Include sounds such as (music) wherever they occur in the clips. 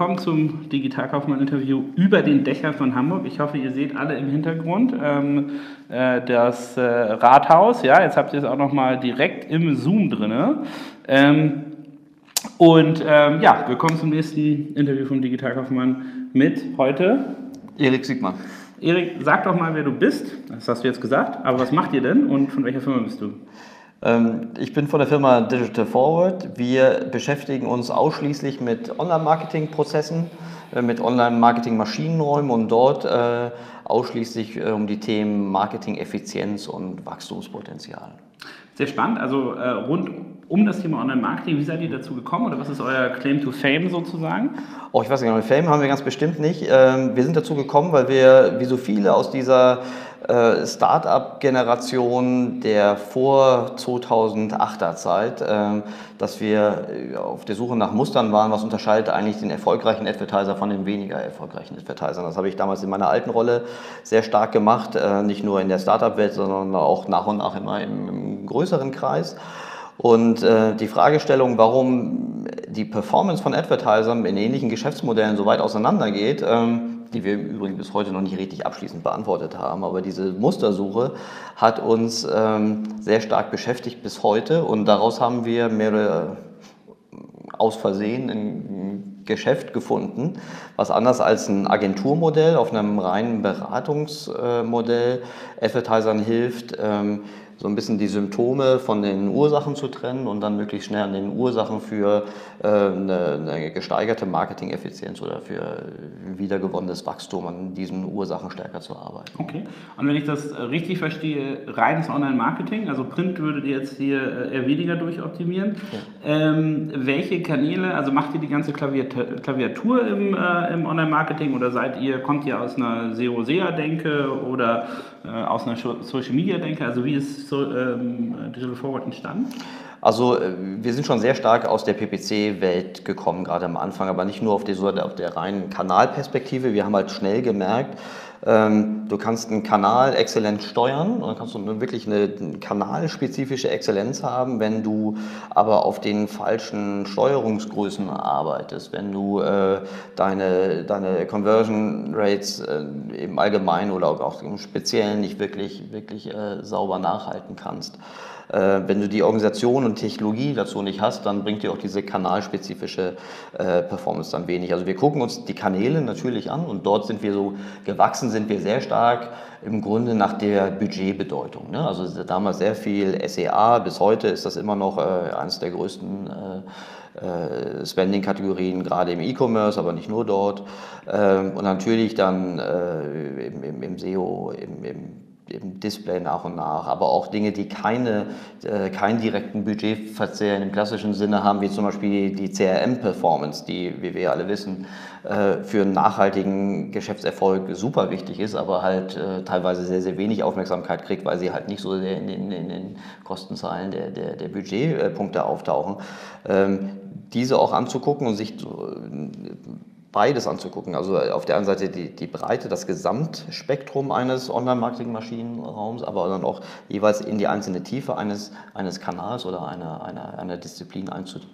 willkommen zum Digitalkaufmann-Interview über den Dächern von Hamburg. Ich hoffe, ihr seht alle im Hintergrund ähm, äh, das äh, Rathaus. Ja, jetzt habt ihr es auch noch mal direkt im Zoom drin. Ähm, und ähm, ja, willkommen zum nächsten Interview vom Digitalkaufmann mit heute Erik Siegmann. Erik, sag doch mal, wer du bist. Das hast du jetzt gesagt. Aber was macht ihr denn und von welcher Firma bist du? Ähm, ich bin von der Firma Digital Forward. Wir beschäftigen uns ausschließlich mit Online-Marketing-Prozessen, äh, mit Online-Marketing-Maschinenräumen und dort äh, ausschließlich äh, um die Themen Marketing-Effizienz und Wachstumspotenzial. Sehr spannend, also rund um das Thema Online-Marketing. Wie seid ihr dazu gekommen oder was ist euer Claim to Fame sozusagen? Oh, ich weiß nicht, Fame haben wir ganz bestimmt nicht. Ähm, wir sind dazu gekommen, weil wir, wie so viele aus dieser äh, Start-up-Generation der vor 2008er Zeit, äh, dass wir äh, auf der Suche nach Mustern waren, was unterscheidet eigentlich den erfolgreichen Advertiser von den weniger erfolgreichen Advertisern. Das habe ich damals in meiner alten Rolle sehr stark gemacht, äh, nicht nur in der Start-up-Welt, sondern auch nach und nach immer im, im größeren Kreis. Und äh, die Fragestellung, warum die Performance von Advertisern in ähnlichen Geschäftsmodellen so weit auseinandergeht, ähm, die wir übrigens bis heute noch nicht richtig abschließend beantwortet haben. Aber diese Mustersuche hat uns ähm, sehr stark beschäftigt bis heute und daraus haben wir mehrere aus Versehen ein Geschäft gefunden, was anders als ein Agenturmodell auf einem reinen Beratungsmodell Advertisern hilft, ähm, so ein bisschen die Symptome von den Ursachen zu trennen und dann möglichst schnell an den Ursachen für äh, eine, eine, gesteigerte Marketing-Effizienz oder für wiedergewonnenes Wachstum an diesen Ursachen stärker zu arbeiten. Okay. Und wenn ich das richtig verstehe, reines Online-Marketing, also Print würdet ihr jetzt hier äh, eher weniger durchoptimieren. Ja. Ähm, welche Kanäle, also macht ihr die ganze Klaviatur im, äh, im Online-Marketing oder seid ihr, kommt ihr aus einer SEO-SEA-Denke oder äh, aus einer Social-Media-Denke? Also wie ist ähm, Digital Forward entstanden? Also äh, wir sind schon sehr stark aus der PPC-Welt gekommen, gerade am Anfang, aber nicht nur auf der, auf der reinen Kanalperspektive. Wir haben halt schnell gemerkt, du kannst einen Kanal exzellent steuern und dann kannst du wirklich eine kanalspezifische Exzellenz haben, wenn du aber auf den falschen Steuerungsgrößen arbeitest, wenn du äh, deine, deine Conversion Rates äh, im Allgemeinen oder auch im Speziellen nicht wirklich, wirklich äh, sauber nachhalten kannst. Äh, wenn du die Organisation und Technologie dazu nicht hast, dann bringt dir auch diese kanalspezifische äh, Performance dann wenig. Also wir gucken uns die Kanäle natürlich an und dort sind wir so gewachsen, sind wir sehr stark im Grunde nach der Budgetbedeutung. Ne? Also damals sehr viel SEA, bis heute ist das immer noch äh, eines der größten äh, äh, Spending-Kategorien, gerade im E-Commerce, aber nicht nur dort. Ähm, und natürlich dann im, SEO, im im Display nach und nach, aber auch Dinge, die keine, äh, keinen direkten Budgetverzehr im klassischen Sinne haben, wie zum Beispiel die CRM-Performance, die, wie wir alle wissen, äh, für einen nachhaltigen Geschäftserfolg super wichtig ist, aber halt äh, teilweise sehr, sehr wenig Aufmerksamkeit kriegt, weil sie halt nicht so sehr in den, in den Kostenzahlen der, der, der Budgetpunkte auftauchen. Ähm, diese auch anzugucken und sich beides anzugucken. Also auf der einen Seite die, die Breite, das Gesamtspektrum eines Online-Marketing-Maschinenraums, aber dann auch jeweils in die einzelne Tiefe eines, eines Kanals oder einer, einer, einer Disziplin einzutauchen,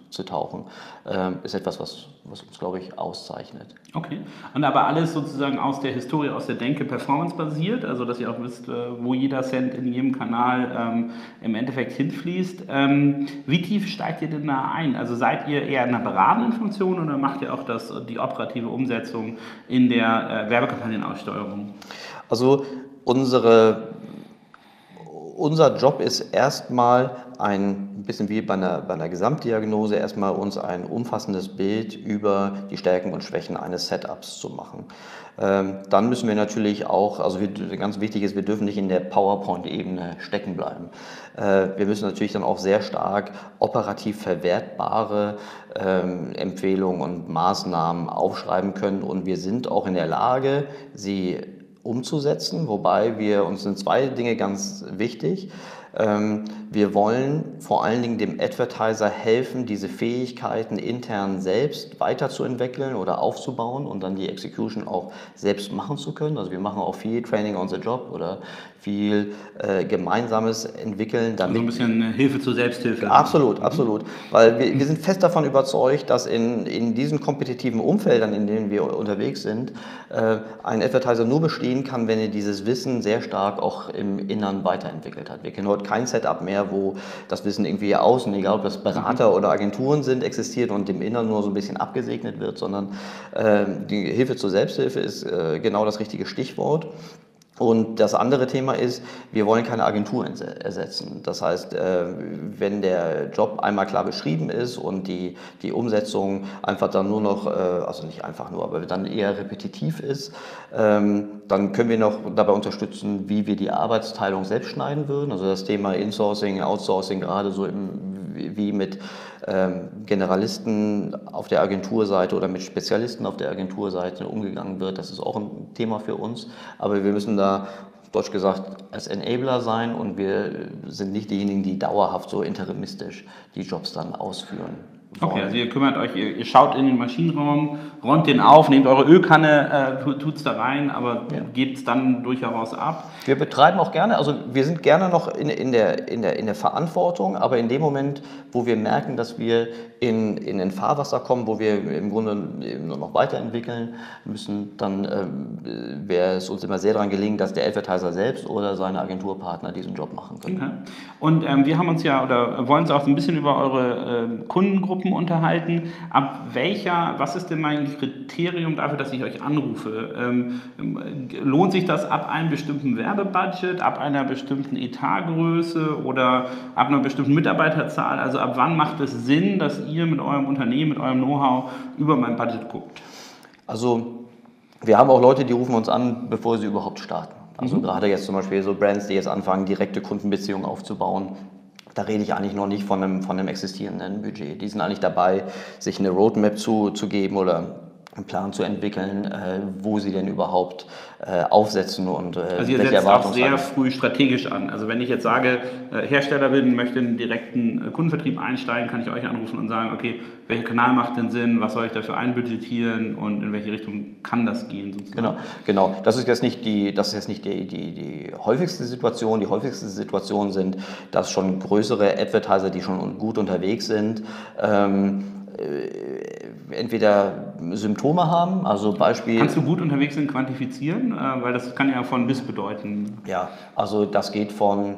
äh, ist etwas, was, was uns, glaube ich, auszeichnet. Okay. Und aber alles sozusagen aus der Historie, aus der Denke Performance basiert, also dass ihr auch wisst, äh, wo jeder Cent in jedem Kanal ähm, im Endeffekt hinfließt. Ähm, wie tief steigt ihr denn da ein? Also seid ihr eher in einer beratenden Funktion oder macht ihr auch das, die operative operative Umsetzung in der äh, Werbekampagnenaussteuerung? Also unsere, unser Job ist erstmal ein bisschen wie bei einer, bei einer Gesamtdiagnose, erstmal uns ein umfassendes Bild über die Stärken und Schwächen eines Setups zu machen. Ähm, dann müssen wir natürlich auch, also wir, ganz wichtig ist, wir dürfen nicht in der PowerPoint-Ebene stecken bleiben. Äh, wir müssen natürlich dann auch sehr stark operativ verwertbare ähm, Empfehlungen und Maßnahmen aufschreiben können und wir sind auch in der Lage, sie umzusetzen, wobei wir uns sind zwei Dinge ganz wichtig. Ähm, wir wollen vor allen Dingen dem Advertiser helfen, diese Fähigkeiten intern selbst weiterzuentwickeln oder aufzubauen und dann die Execution auch selbst machen zu können. Also wir machen auch viel Training on the Job oder viel äh, Gemeinsames entwickeln. Damit also ein bisschen Hilfe zur Selbsthilfe. Absolut, absolut. Weil wir, wir sind fest davon überzeugt, dass in, in diesen kompetitiven Umfeldern, in denen wir unterwegs sind, äh, ein Advertiser nur bestehen kann, wenn er dieses Wissen sehr stark auch im Innern weiterentwickelt hat. Wir kennen heute kein Setup mehr, wo das Wissen irgendwie außen, egal ob das Berater oder Agenturen sind, existiert und im Innern nur so ein bisschen abgesegnet wird, sondern äh, die Hilfe zur Selbsthilfe ist äh, genau das richtige Stichwort. Und das andere Thema ist, wir wollen keine Agentur ersetzen. Das heißt, äh, wenn der Job einmal klar beschrieben ist und die, die Umsetzung einfach dann nur noch, äh, also nicht einfach nur, aber dann eher repetitiv ist, ähm, dann können wir noch dabei unterstützen, wie wir die Arbeitsteilung selbst schneiden würden. Also das Thema Insourcing, Outsourcing, gerade so im wie mit ähm, Generalisten auf der Agenturseite oder mit Spezialisten auf der Agenturseite umgegangen wird. Das ist auch ein Thema für uns. Aber wir müssen da Deutsch gesagt, als Enabler sein und wir sind nicht diejenigen, die dauerhaft so interimistisch die Jobs dann ausführen. Okay, also ihr kümmert euch, ihr, ihr, schaut in den Maschinenraum, räumt den auf, nehmt eure Ölkanne, äh, tut es da rein, aber ja. gebt es dann durchaus ab. Wir betreiben auch gerne, also wir sind gerne noch in, in, der, in, der, in der Verantwortung, aber in dem Moment, wo wir merken, dass wir in, in ein Fahrwasser kommen, wo wir im Grunde nur noch weiterentwickeln müssen, dann ähm, wäre es uns immer sehr daran gelegen, dass der Advertiser selbst oder seine Agenturpartner diesen Job machen können. Okay. Und ähm, wir haben uns ja oder wollen uns auch so ein bisschen über eure äh, Kundengruppen unterhalten. Ab welcher, was ist denn mein Kriterium dafür, dass ich euch anrufe? Ähm, lohnt sich das ab einem bestimmten Werbebudget, ab einer bestimmten Etatgröße oder ab einer bestimmten Mitarbeiterzahl? Also ab wann macht es Sinn, dass ihr mit eurem Unternehmen, mit eurem Know-how über mein Budget guckt? Also wir haben auch Leute, die rufen uns an, bevor sie überhaupt starten. Also mhm. gerade jetzt zum Beispiel so Brands, die jetzt anfangen, direkte Kundenbeziehungen aufzubauen. Da rede ich eigentlich noch nicht von einem, von einem existierenden Budget. Die sind eigentlich dabei, sich eine Roadmap zu, zu geben oder einen Plan zu entwickeln, äh, wo sie denn überhaupt äh, aufsetzen und äh, also ihr welche setzt auch sehr früh strategisch an. Also wenn ich jetzt sage, äh, Hersteller bin, möchte in direkten äh, Kundenvertrieb einsteigen, kann ich euch anrufen und sagen, okay, welcher Kanal macht denn Sinn, was soll ich dafür einbudgetieren und in welche Richtung kann das gehen sozusagen? Genau, genau. Das ist jetzt nicht die, das ist jetzt nicht die, die, die häufigste Situation. Die häufigste Situation sind, dass schon größere Advertiser, die schon gut unterwegs sind, ähm, äh, entweder Symptome haben, also Beispiel. Kannst du gut unterwegs sind quantifizieren, äh, weil das kann ja von bis bedeuten. Ja, also das geht von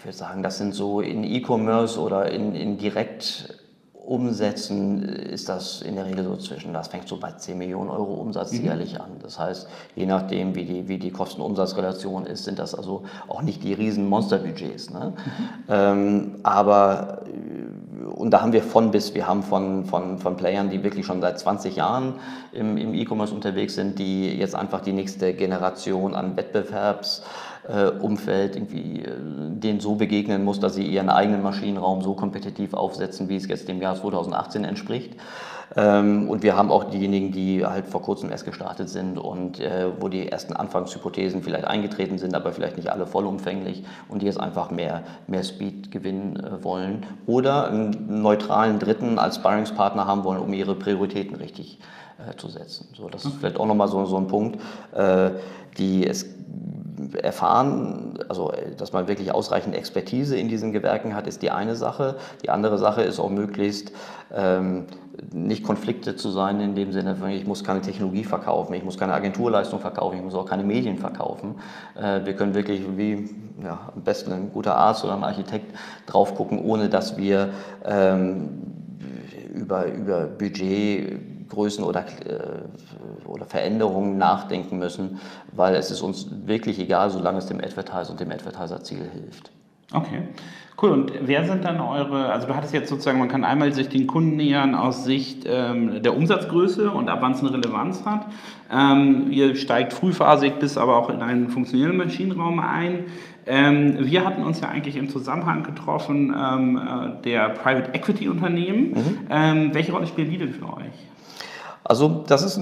ich würde sagen, das sind so in E-Commerce oder in, in direkt Umsätzen ist das in der Regel so zwischen, das fängt so bei 10 Millionen Euro Umsatz mhm. jährlich an. Das heißt, je nachdem, wie die, wie die Kosten-Umsatz-Relation ist, sind das also auch nicht die riesen Monsterbudgets. Ne? Mhm. Ähm, aber, und da haben wir von bis, wir haben von, von, von Playern, die wirklich schon seit 20 Jahren im, im E-Commerce unterwegs sind, die jetzt einfach die nächste Generation an Wettbewerbs- Umfeld irgendwie äh, denen so begegnen muss, dass sie ihren eigenen Maschinenraum so kompetitiv aufsetzen, wie es jetzt dem Jahr 2018 entspricht. Ähm, und wir haben auch diejenigen, die halt vor kurzem erst gestartet sind und äh, wo die ersten Anfangshypothesen vielleicht eingetreten sind, aber vielleicht nicht alle vollumfänglich und die jetzt einfach mehr, mehr Speed gewinnen wollen oder einen neutralen Dritten als Sparringspartner haben wollen, um ihre Prioritäten richtig zu setzen. So, das ist vielleicht auch nochmal so, so ein Punkt. die, es erfahren, also dass man wirklich ausreichend Expertise in diesen Gewerken hat, ist die eine Sache. Die andere Sache ist auch möglichst ähm, nicht Konflikte zu sein in dem Sinne, ich muss keine Technologie verkaufen, ich muss keine Agenturleistung verkaufen, ich muss auch keine Medien verkaufen. Äh, wir können wirklich wie ja, am besten ein guter Arzt oder ein Architekt drauf gucken, ohne dass wir ähm, über, über Budgetgrößen oder, äh, oder Veränderungen nachdenken müssen, weil es ist uns wirklich egal, solange es dem Advertiser und dem Advertiser-Ziel hilft. Okay, cool. Und wer sind dann eure, also du hattest jetzt sozusagen, man kann einmal sich den Kunden nähern aus Sicht ähm, der Umsatzgröße und ab wann es eine Relevanz hat. Ähm, ihr steigt frühphasig bis aber auch in einen funktionierenden Maschinenraum ein. Ähm, wir hatten uns ja eigentlich im Zusammenhang getroffen ähm, äh, der Private Equity Unternehmen. Mhm. Ähm, welche Rolle spielen die denn für euch? Also das ist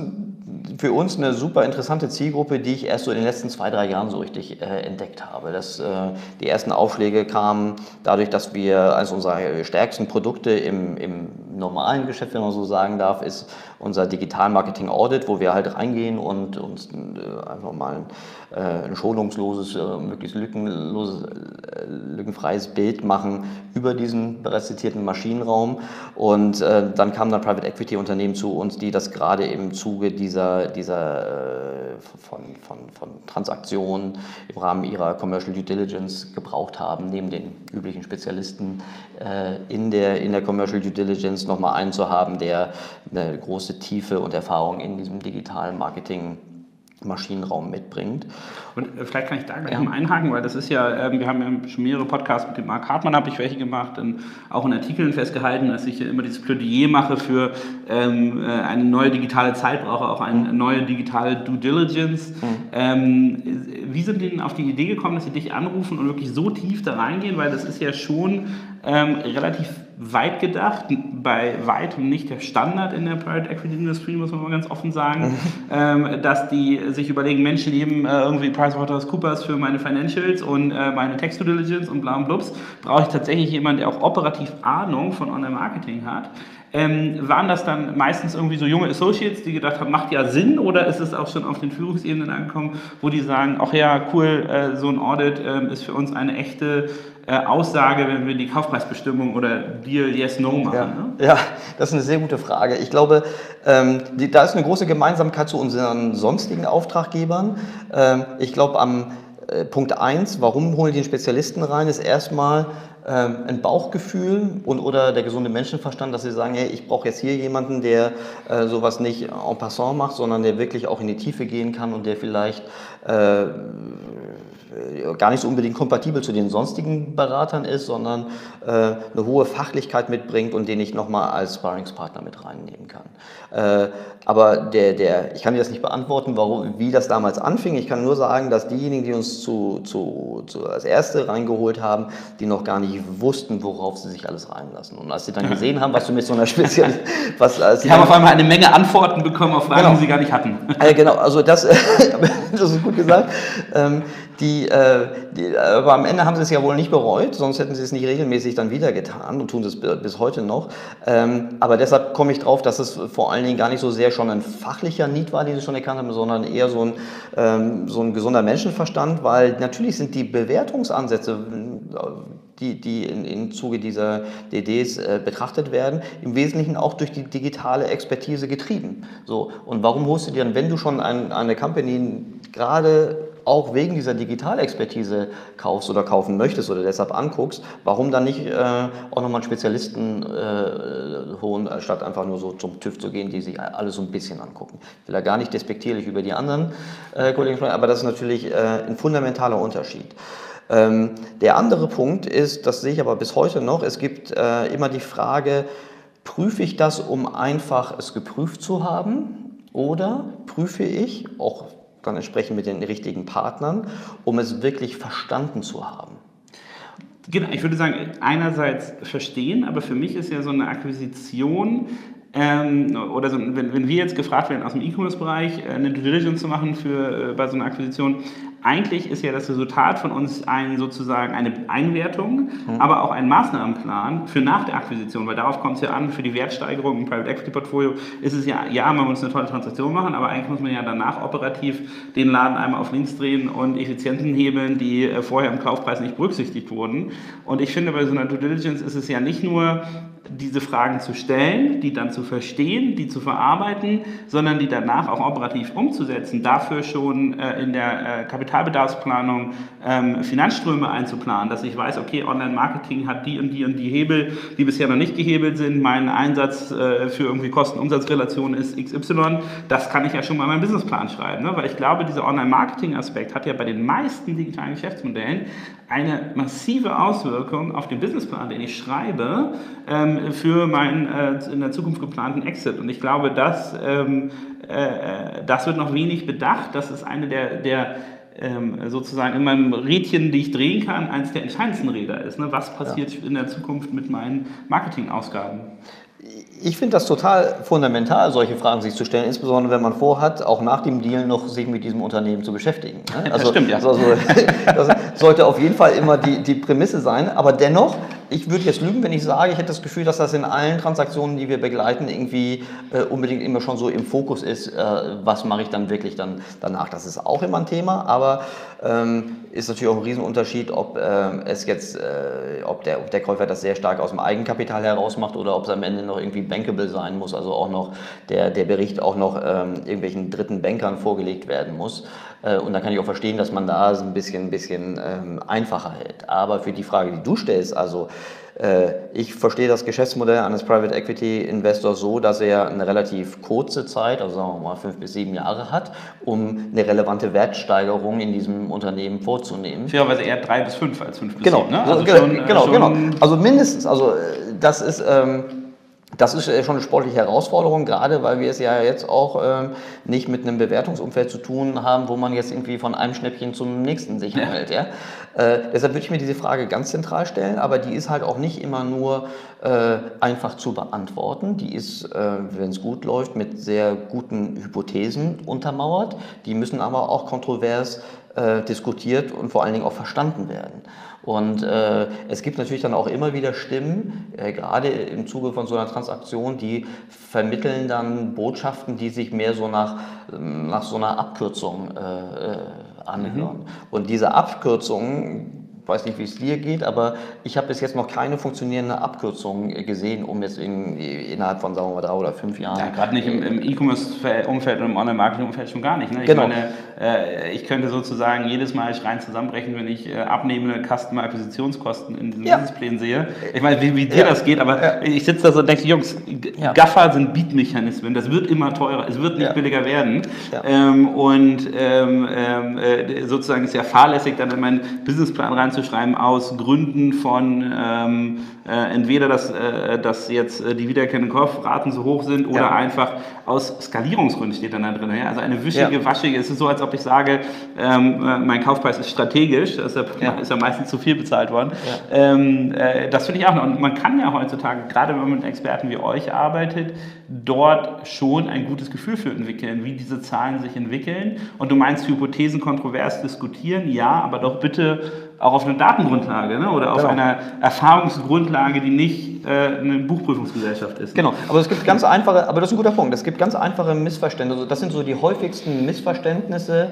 für uns eine super interessante Zielgruppe, die ich erst so in den letzten zwei, drei Jahren so richtig äh, entdeckt habe. Das, äh, die ersten Aufschläge kamen dadurch, dass wir als unsere stärksten Produkte im, im normalen Geschäft, wenn man so sagen darf, ist unser Digital Marketing Audit, wo wir halt reingehen und uns äh, einfach mal ein, äh, ein schonungsloses, äh, möglichst lückenloses, äh, lückenfreies Bild machen über diesen bereits Maschinenraum. Und äh, dann kamen dann Private Equity Unternehmen zu uns, die das gerade im Zuge dieser, dieser äh, von, von, von Transaktionen im Rahmen ihrer Commercial Due Diligence gebraucht haben, neben den üblichen Spezialisten in, der, in der Commercial Due Diligence nochmal einen zu haben, der eine große Tiefe und Erfahrung in diesem digitalen Marketing Maschinenraum mitbringt. Und äh, vielleicht kann ich da gleich ja. mal einhaken, weil das ist ja, äh, wir haben ja schon mehrere Podcasts mit dem Mark Hartmann, habe ich welche gemacht, und auch in Artikeln festgehalten, dass ich ja immer dieses Plädoyer mache für ähm, äh, eine neue digitale Zeit, brauche auch eine neue digitale Due Diligence. Mhm. Ähm, wie sind denn auf die Idee gekommen, dass Sie dich anrufen und wirklich so tief da reingehen, weil das ist ja schon ähm, relativ weit gedacht, bei weitem nicht der Standard in der Private Equity Industry, muss man mal ganz offen sagen, (laughs) ähm, dass die sich überlegen, Menschen lieben äh, irgendwie PricewaterhouseCoopers für meine Financials und äh, meine Text Due Diligence und bla und blups, brauche ich tatsächlich jemanden, der auch operativ Ahnung von Online-Marketing hat. Ähm, waren das dann meistens irgendwie so junge Associates, die gedacht haben, macht ja Sinn, oder ist es auch schon auf den Führungsebenen angekommen, wo die sagen, ach ja, cool, äh, so ein Audit äh, ist für uns eine echte äh, Aussage, wenn wir die Kaufpreisbestimmung oder Deal Yes No machen? Ja, ne? ja das ist eine sehr gute Frage. Ich glaube, ähm, die, da ist eine große Gemeinsamkeit zu unseren sonstigen Auftraggebern. Ähm, ich glaube, am äh, Punkt 1, warum holen die den Spezialisten rein, ist erstmal, ähm, ein Bauchgefühl und oder der gesunde Menschenverstand, dass sie sagen, hey, ich brauche jetzt hier jemanden, der äh, sowas nicht en passant macht, sondern der wirklich auch in die Tiefe gehen kann und der vielleicht äh, gar nicht so unbedingt kompatibel zu den sonstigen Beratern ist, sondern äh, eine hohe Fachlichkeit mitbringt und den ich nochmal als Sparringspartner mit reinnehmen kann. Äh, aber der, der, ich kann dir das nicht beantworten, warum, wie das damals anfing. Ich kann nur sagen, dass diejenigen, die uns zu, zu, zu als Erste reingeholt haben, die noch gar nicht wussten, worauf sie sich alles reinlassen. Und als sie dann gesehen haben, was du mit so einer Spezial... (laughs) was, als sie haben auf einmal eine Menge Antworten bekommen auf Fragen, genau. die sie gar nicht hatten. (laughs) Äh, genau, also das, (laughs) das ist gut gesagt. Ähm, die, äh, die, aber am Ende haben sie es ja wohl nicht bereut, sonst hätten sie es nicht regelmäßig dann wieder getan und tun es bis heute noch. Ähm, aber deshalb komme ich drauf, dass es vor allen Dingen gar nicht so sehr schon ein fachlicher Need war, den sie schon erkannt haben, sondern eher so ein, ähm, so ein gesunder Menschenverstand, weil natürlich sind die Bewertungsansätze, die, die in, im Zuge dieser DDs äh, betrachtet werden, im Wesentlichen auch durch die digitale Expertise getrieben. So, und warum holst du dir dann, wenn du schon ein, eine Company gerade auch wegen dieser Digitalexpertise kaufst oder kaufen möchtest oder deshalb anguckst, warum dann nicht äh, auch nochmal einen Spezialisten äh, holen, statt einfach nur so zum TÜV zu gehen, die sich alles so ein bisschen angucken. Ich will da gar nicht despektierlich über die anderen äh, Kollegen sprechen, aber das ist natürlich äh, ein fundamentaler Unterschied. Ähm, der andere Punkt ist, das sehe ich aber bis heute noch, es gibt äh, immer die Frage, prüfe ich das, um einfach es geprüft zu haben? Oder prüfe ich, auch dann entsprechend mit den richtigen Partnern, um es wirklich verstanden zu haben. Genau, ich würde sagen, einerseits verstehen, aber für mich ist ja so eine Akquisition ähm, oder so, wenn, wenn wir jetzt gefragt werden aus dem E-Commerce-Bereich, äh, eine Due Diligence zu machen für, äh, bei so einer Akquisition, eigentlich ist ja das Resultat von uns ein, sozusagen eine Einwertung, mhm. aber auch ein Maßnahmenplan für nach der Akquisition, weil darauf kommt es ja an, für die Wertsteigerung im Private Equity Portfolio ist es ja, ja, man muss eine tolle Transaktion machen, aber eigentlich muss man ja danach operativ den Laden einmal auf links drehen und Effizienzen hebeln, die äh, vorher im Kaufpreis nicht berücksichtigt wurden. Und ich finde, bei so einer Due Diligence ist es ja nicht nur diese Fragen zu stellen, die dann zu verstehen, die zu verarbeiten, sondern die danach auch operativ umzusetzen, dafür schon äh, in der äh, Kapitalbedarfsplanung ähm, Finanzströme einzuplanen, dass ich weiß, okay, Online-Marketing hat die und die und die Hebel, die bisher noch nicht gehebelt sind, mein Einsatz äh, für irgendwie Kosten-Umsatz-Relation ist XY, das kann ich ja schon mal in meinem Businessplan schreiben, ne? weil ich glaube, dieser Online-Marketing-Aspekt hat ja bei den meisten digitalen Geschäftsmodellen eine massive Auswirkung auf den Businessplan, den ich schreibe, ähm, für meinen äh, in der Zukunft geplanten Exit. Und ich glaube, das, ähm, äh, das wird noch wenig bedacht. Das ist eine der, der ähm, sozusagen in meinem Rädchen, die ich drehen kann, eines der entscheidendsten Räder ist. Ne? Was passiert ja. in der Zukunft mit meinen Marketingausgaben? Ich finde das total fundamental, solche Fragen sich zu stellen, insbesondere wenn man vorhat, auch nach dem Deal noch sich mit diesem Unternehmen zu beschäftigen. Ne? (laughs) Also, das stimmt, ja. Also, (laughs) das sollte auf jeden Fall immer die, die Prämisse sein. Aber dennoch ich würde jetzt lügen, wenn ich sage, ich hätte das Gefühl, dass das in allen Transaktionen, die wir begleiten, irgendwie äh, unbedingt immer schon so im Fokus ist, äh, was mache ich dann wirklich dann danach. Das ist auch immer ein Thema, aber ähm, ist natürlich auch ein Riesenunterschied, ob äh, es jetzt, äh, ob, der, ob der Käufer das sehr stark aus dem Eigenkapital heraus macht oder ob es am Ende noch irgendwie bankable sein muss, also auch noch der, der Bericht auch noch ähm, irgendwelchen dritten Bankern vorgelegt werden muss. Äh, und da kann ich auch verstehen, dass man da ein bisschen, ein bisschen ähm, einfacher hält. Aber für die Frage, die du stellst, also äh, ich verstehe das Geschäftsmodell eines Private Equity Investors so, dass er eine relativ kurze Zeit, also sagen wir mal fünf bis sieben Jahre hat, um eine relevante Wertsteigerung in diesem Unternehmen vorzunehmen. Fairerweise eher drei bis fünf als fünf bis genau, sieben. Ne? Also genau, schon, genau, schon genau. Also mindestens, also äh, das ist. Ähm, das ist äh, schon eine sportliche Herausforderung, gerade weil wir es ja jetzt auch ähm, nicht mit einem Bewertungsumfeld zu tun haben, wo man jetzt irgendwie von einem Schnäppchen zum nächsten sich handelt. Ja. ja? Äh, deshalb würde ich mir diese Frage ganz zentral stellen, aber die ist halt auch nicht immer nur äh, einfach zu beantworten. Die ist, äh, wenn es gut läuft, mit sehr guten Hypothesen untermauert. Die müssen aber auch kontrovers äh, diskutiert und vor allen Dingen auch verstanden werden. Und äh, es gibt natürlich dann auch immer wieder Stimmen, äh, gerade im Zuge von so einer Transaktion, die vermitteln dann Botschaften, die sich mehr so nach, nach so einer Abkürzung äh, äh anhören. Mhm. Und diese Abkürzungen weiß nicht, wie es dir geht, aber ich habe bis jetzt noch keine funktionierende Abkürzung gesehen, um jetzt in, innerhalb von, sagen wir mal, drei oder fünf Jahren. Ja, gerade nicht im, im E-Commerce-Umfeld und im Online-Marketing-Umfeld schon gar nicht. Ne? Ich genau. meine, äh, ich könnte sozusagen jedes Mal rein zusammenbrechen, wenn ich äh, abnehmende Customer-Akquisitionskosten in diesen ja. Businessplänen sehe. Ich meine, wie, wie dir ja. das geht, aber ja. ich sitze da so und denke, Jungs. Gaffer sind Beat-Mechanismen, das wird immer teurer, es wird nicht billiger werden. Ähm, und ähm, ähm, äh, sozusagen ist ja fahrlässig, dann in meinen Businessplan reinzuschreiben, reinzuschreiben aus Gründen von ähm, äh, entweder, dass, äh, dass jetzt äh, die wiederkehrenden Kaufraten so hoch sind oder ja. einfach aus Skalierungsgründen steht dann da drin. Ja? Also eine wischige, ja. waschige, es ist so, als ob ich sage, ähm, äh, mein Kaufpreis ist strategisch, ist ja, ist ja meistens zu viel bezahlt worden. Ähm, äh, das finde ich auch noch. Und man kann ja heutzutage, gerade wenn man mit Experten wie euch arbeitet, dort schon ein gutes Gefühl für entwickeln, wie diese Zahlen sich entwickeln. Und du meinst Hypothesen kontrovers diskutieren, ja, aber doch bitte auch auf einer Datengrundlage ne? oder auf genau. einer Erfahrungsgrundlage, die nicht äh, eine Buchprüfungsgesellschaft ist. Genau, aber es gibt ganz einfache, aber das ist ein guter Punkt, es gibt ganz einfache Missverständnisse. Das sind so die häufigsten Missverständnisse,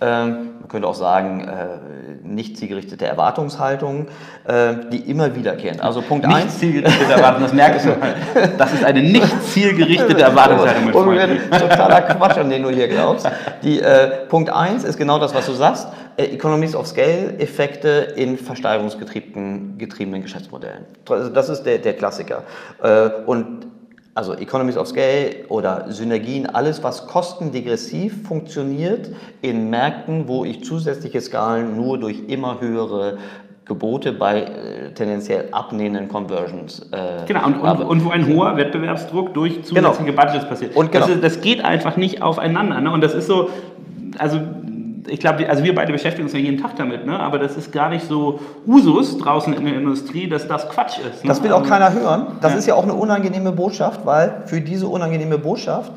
ähm, man könnte auch sagen, äh, nicht zielgerichtete Erwartungshaltung, äh, die immer wiederkehren. Also Punkt 1. Nicht zielgerichtete Erwartung, das merkst du. (laughs) Das ist eine nicht zielgerichtete Erwartungshaltung. Totaler Quatsch, an den du hier glaubst. Die, äh, Punkt 1 ist genau das, was du sagst. Äh, Economies of Scale Effekte in versteigerungsgetriebenen Geschäftsmodellen. Das ist der, der Klassiker. Äh, und also Economies of Scale oder Synergien, alles was kostendegressiv funktioniert in Märkten, wo ich zusätzliche Skalen nur durch immer höhere Gebote bei äh, tendenziell abnehmenden Conversions. Äh, genau, und, und, und, wo ein hoher Wettbewerbsdruck durch zusätzliche genau. Budgets passiert. Und genau. das, das geht einfach nicht aufeinander. Ne? Und das ist so, also ich glaube, also wir beide beschäftigen uns ja jeden Tag damit, ne? aber das ist gar nicht so Usus draußen in der Industrie, dass das Quatsch ist. Ne? Das will auch keiner hören. Das ja. ist ja auch eine unangenehme Botschaft, weil für diese unangenehme Botschaft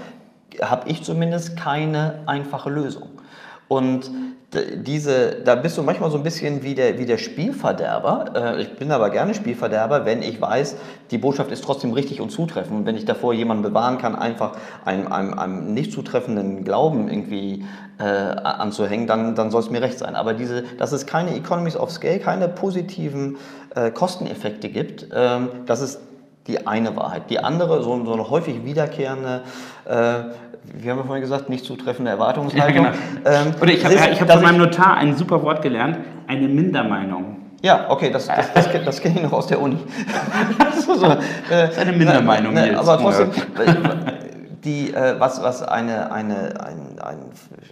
habe ich zumindest keine einfache Lösung. Und diese, da bist du manchmal so ein bisschen wie der, wie der Spielverderber. Äh, ich bin aber gerne Spielverderber, wenn ich weiß, die Botschaft ist trotzdem richtig und zutreffend. Und wenn ich davor jemanden bewahren kann, einfach einem, einem, einem nicht zutreffenden Glauben irgendwie äh, anzuhängen, dann, dann soll es mir recht sein. Aber diese, dass es keine Economies of Scale, keine positiven äh, Kosteneffekte gibt, ähm, das ist die eine Wahrheit. Die andere, so, so eine häufig wiederkehrende äh, wie haben wir vorhin gesagt, nicht zutreffende Erwartungshaltung. Ja, genau. ähm, Oder ich habe hab von meinem Notar ein super Wort gelernt, eine Mindermeinung. Ja, okay, das, das, das, das kenne ich noch aus der Uni. (laughs) so, so, äh, das ist eine Mindermeinung ne, ne, Aber trotzdem, die, äh, was, was eine, eine, ein, ein,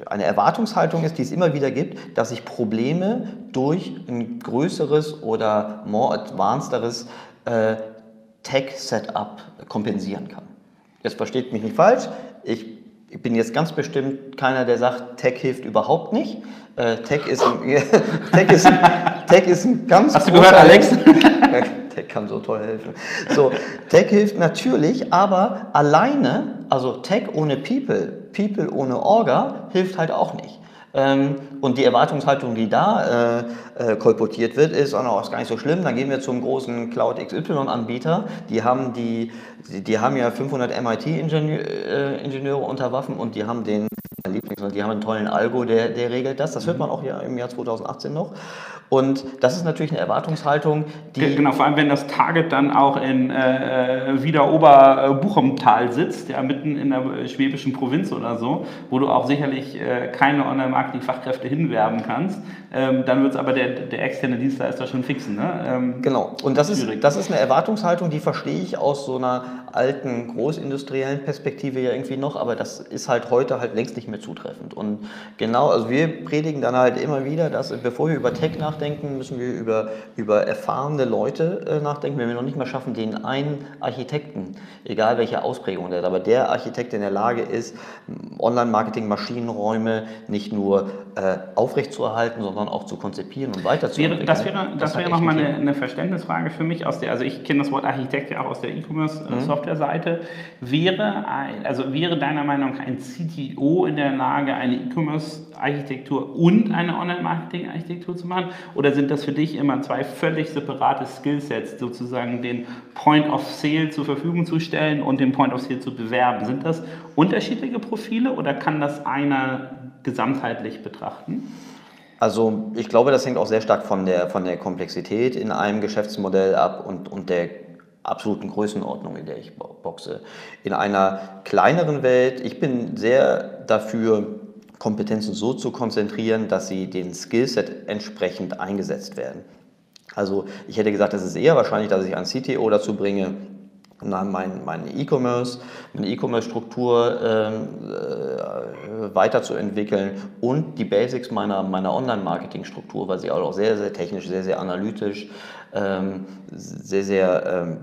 eine Erwartungshaltung ist, die es immer wieder gibt, dass ich Probleme durch ein größeres oder more advancederes äh, Tech-Setup kompensieren kann. Jetzt versteht mich nicht falsch, ich ich bin jetzt ganz bestimmt keiner, der sagt, Tech hilft überhaupt nicht. Äh, Tech, ist ein, (laughs) Tech, ist, Tech ist ein ganz Hast du gehört, Alex? (laughs) Tech kann so toll helfen. So, Tech hilft natürlich, aber alleine, also Tech ohne People, People ohne Orga, hilft halt auch nicht. Ähm, und die Erwartungshaltung, die da äh, äh, kolportiert wird, ist auch noch gar nicht so schlimm. Dann gehen wir zum großen Cloud XY-Anbieter. Die haben die, die haben ja 500 MIT-Ingenieure unter Waffen und die haben den Lieblings, die haben einen tollen Algo, der, der regelt das. Das hört man auch ja im Jahr 2018 noch. Und das ist natürlich eine Erwartungshaltung, die. Genau, vor allem wenn das Target dann auch in äh, äh wieder Oberbuchumtal sitzt, ja, mitten in der schwäbischen Provinz oder so, wo du auch sicherlich äh, keine Online-Marketing-Fachkräfte hinwerben kannst, ähm, dann wird es aber der, der externe Dienstleister schon fixen. Ne? Ähm, genau, und das ist, das ist eine Erwartungshaltung, die verstehe ich aus so einer alten großindustriellen Perspektive ja irgendwie noch, aber das ist halt heute halt längst nicht mehr zutreffend. Und genau, also wir predigen dann halt immer wieder, dass bevor wir über Tech nachdenken, müssen wir über, über erfahrene Leute äh, nachdenken. Wenn wir noch nicht mal schaffen, den einen Architekten, egal welche Ausprägung der hat, aber der Architekt in der Lage ist, Online-Marketing, Maschinenräume nicht nur äh, aufrechtzuerhalten, sondern auch zu konzipieren und weiterzuentwickeln. Das wäre, das wäre, das nochmal eine, eine Verständnisfrage für mich. Aus der, also ich kenne das Wort Architekt ja auch aus der E-Commerce-Software-Seite. Mhm. Wäre, also wäre deiner Meinung nach ein CTO in der Lage, eine E-Commerce-Architektur und eine Online-Marketing-Architektur zu machen? Oder sind das für dich immer zwei völlig separate Skillsets, sozusagen den Point of Sale zur Verfügung zu stellen und den Point of Sale zu bewerben? Sind das unterschiedliche Profile oder kann das einer gesamtheitlich betrachten? Also ich glaube, das hängt auch sehr stark von der, von der Komplexität in einem Geschäftsmodell ab und, und der absoluten Größenordnung, in der ich boxe. In einer kleineren Welt, ich bin sehr dafür, Kompetenzen so zu konzentrieren, dass sie den Skillset entsprechend eingesetzt werden. Also ich hätte gesagt, es ist eher wahrscheinlich, dass ich einen CTO dazu bringe, mein, mein E-Commerce, meine E-Commerce-Struktur ähm, äh, weiterzuentwickeln und die Basics meiner, meiner Online-Marketing-Struktur, weil sie auch sehr, sehr technisch, sehr, sehr analytisch, sehr, sehr ähm,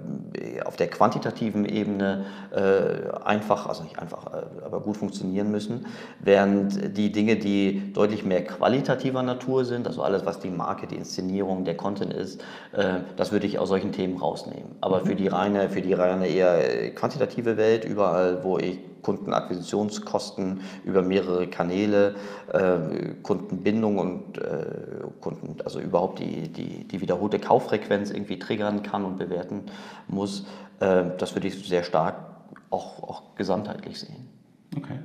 auf der quantitativen Ebene äh, einfach, also nicht einfach, äh, aber gut funktionieren müssen, während die Dinge, die deutlich mehr qualitativer Natur sind, also alles, was die Marke, die Inszenierung, der Content ist, äh, das würde ich aus solchen Themen rausnehmen. Aber für die reine, für die reine eher quantitative Welt, überall, wo ich Kundenakquisitionskosten über mehrere Kanäle, äh, Kundenbindung und äh, Kunden, also überhaupt die, die, die wiederholte Kauffrequenz irgendwie triggern kann und bewerten muss. Äh, das würde ich sehr stark auch, auch gesamtheitlich sehen. Okay.